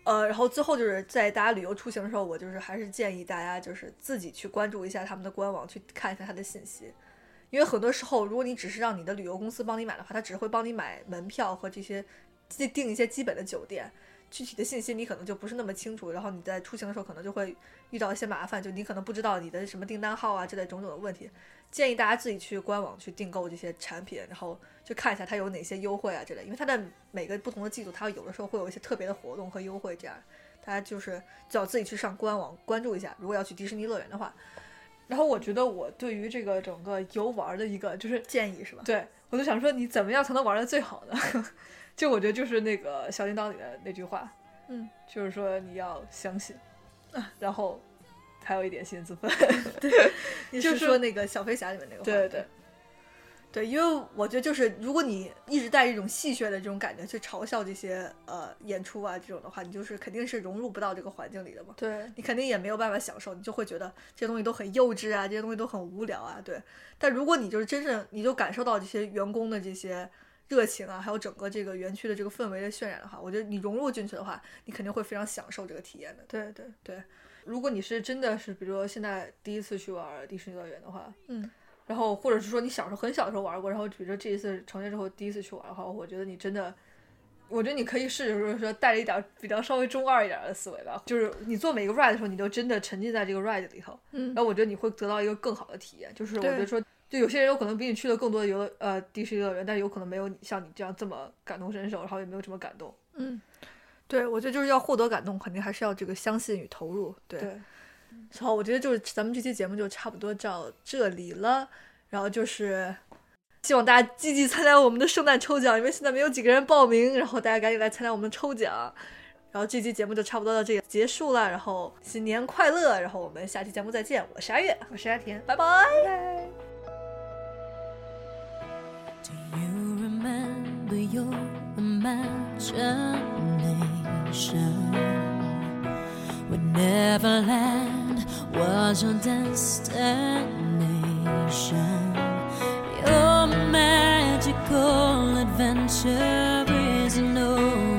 呃，然后最后就是在大家旅游出行的时候，我就是还是建议大家就是自己去关注一下他们的官网，去看一下它的信息，因为很多时候如果你只是让你的旅游公司帮你买的话，他只会帮你买门票和这些订一些基本的酒店，具体的信息你可能就不是那么清楚，然后你在出行的时候可能就会遇到一些麻烦，就你可能不知道你的什么订单号啊之类种种的问题。建议大家自己去官网去订购这些产品，然后去看一下它有哪些优惠啊之类。因为它的每个不同的季度，它有的时候会有一些特别的活动和优惠，这样大家就是最好自己去上官网关注一下。如果要去迪士尼乐园的话，然后我觉得我对于这个整个游玩的一个就是建议是吧？对，我就想说你怎么样才能玩的最好呢？就我觉得就是那个小叮当里的那句话，嗯，就是说你要相信，然后。还有一点心思分，对，你是说那个小飞侠里面那个？对对对，因为我觉得就是如果你一直带着一种戏谑的这种感觉去嘲笑这些呃演出啊这种的话，你就是肯定是融入不到这个环境里的嘛。对，你肯定也没有办法享受，你就会觉得这些东西都很幼稚啊，这些东西都很无聊啊。对，但如果你就是真正你就感受到这些员工的这些热情啊，还有整个这个园区的这个氛围的渲染的话，我觉得你融入进去的话，你肯定会非常享受这个体验的。对对对。如果你是真的是，比如说现在第一次去玩迪士尼乐园的话，嗯，然后或者是说你小时候很小的时候玩过，然后比如说这一次成年之后第一次去玩的话，我觉得你真的，我觉得你可以试着就是说带着一点比较稍微中二一点的思维吧，就是你做每个 ride 的时候，你都真的沉浸在这个 ride 里头，嗯，然后我觉得你会得到一个更好的体验，就是我觉得说就有些人有可能比你去了更多的游乐呃迪士尼乐园，但是有可能没有你像你这样这么感同身受，然后也没有这么感动。嗯，对，我觉得就是要获得感动，肯定还是要这个相信与投入。对，好，我觉得就是咱们这期节目就差不多到这里了，然后就是希望大家积极参加我们的圣诞抽奖，因为现在没有几个人报名，然后大家赶紧来参加我们的抽奖。然后这期节目就差不多到这里结束了，然后新年快乐，然后我们下期节目再见。我是阿月，我是阿田，拜拜。you remember your imagination would never land was your destination. Your magical adventure is no.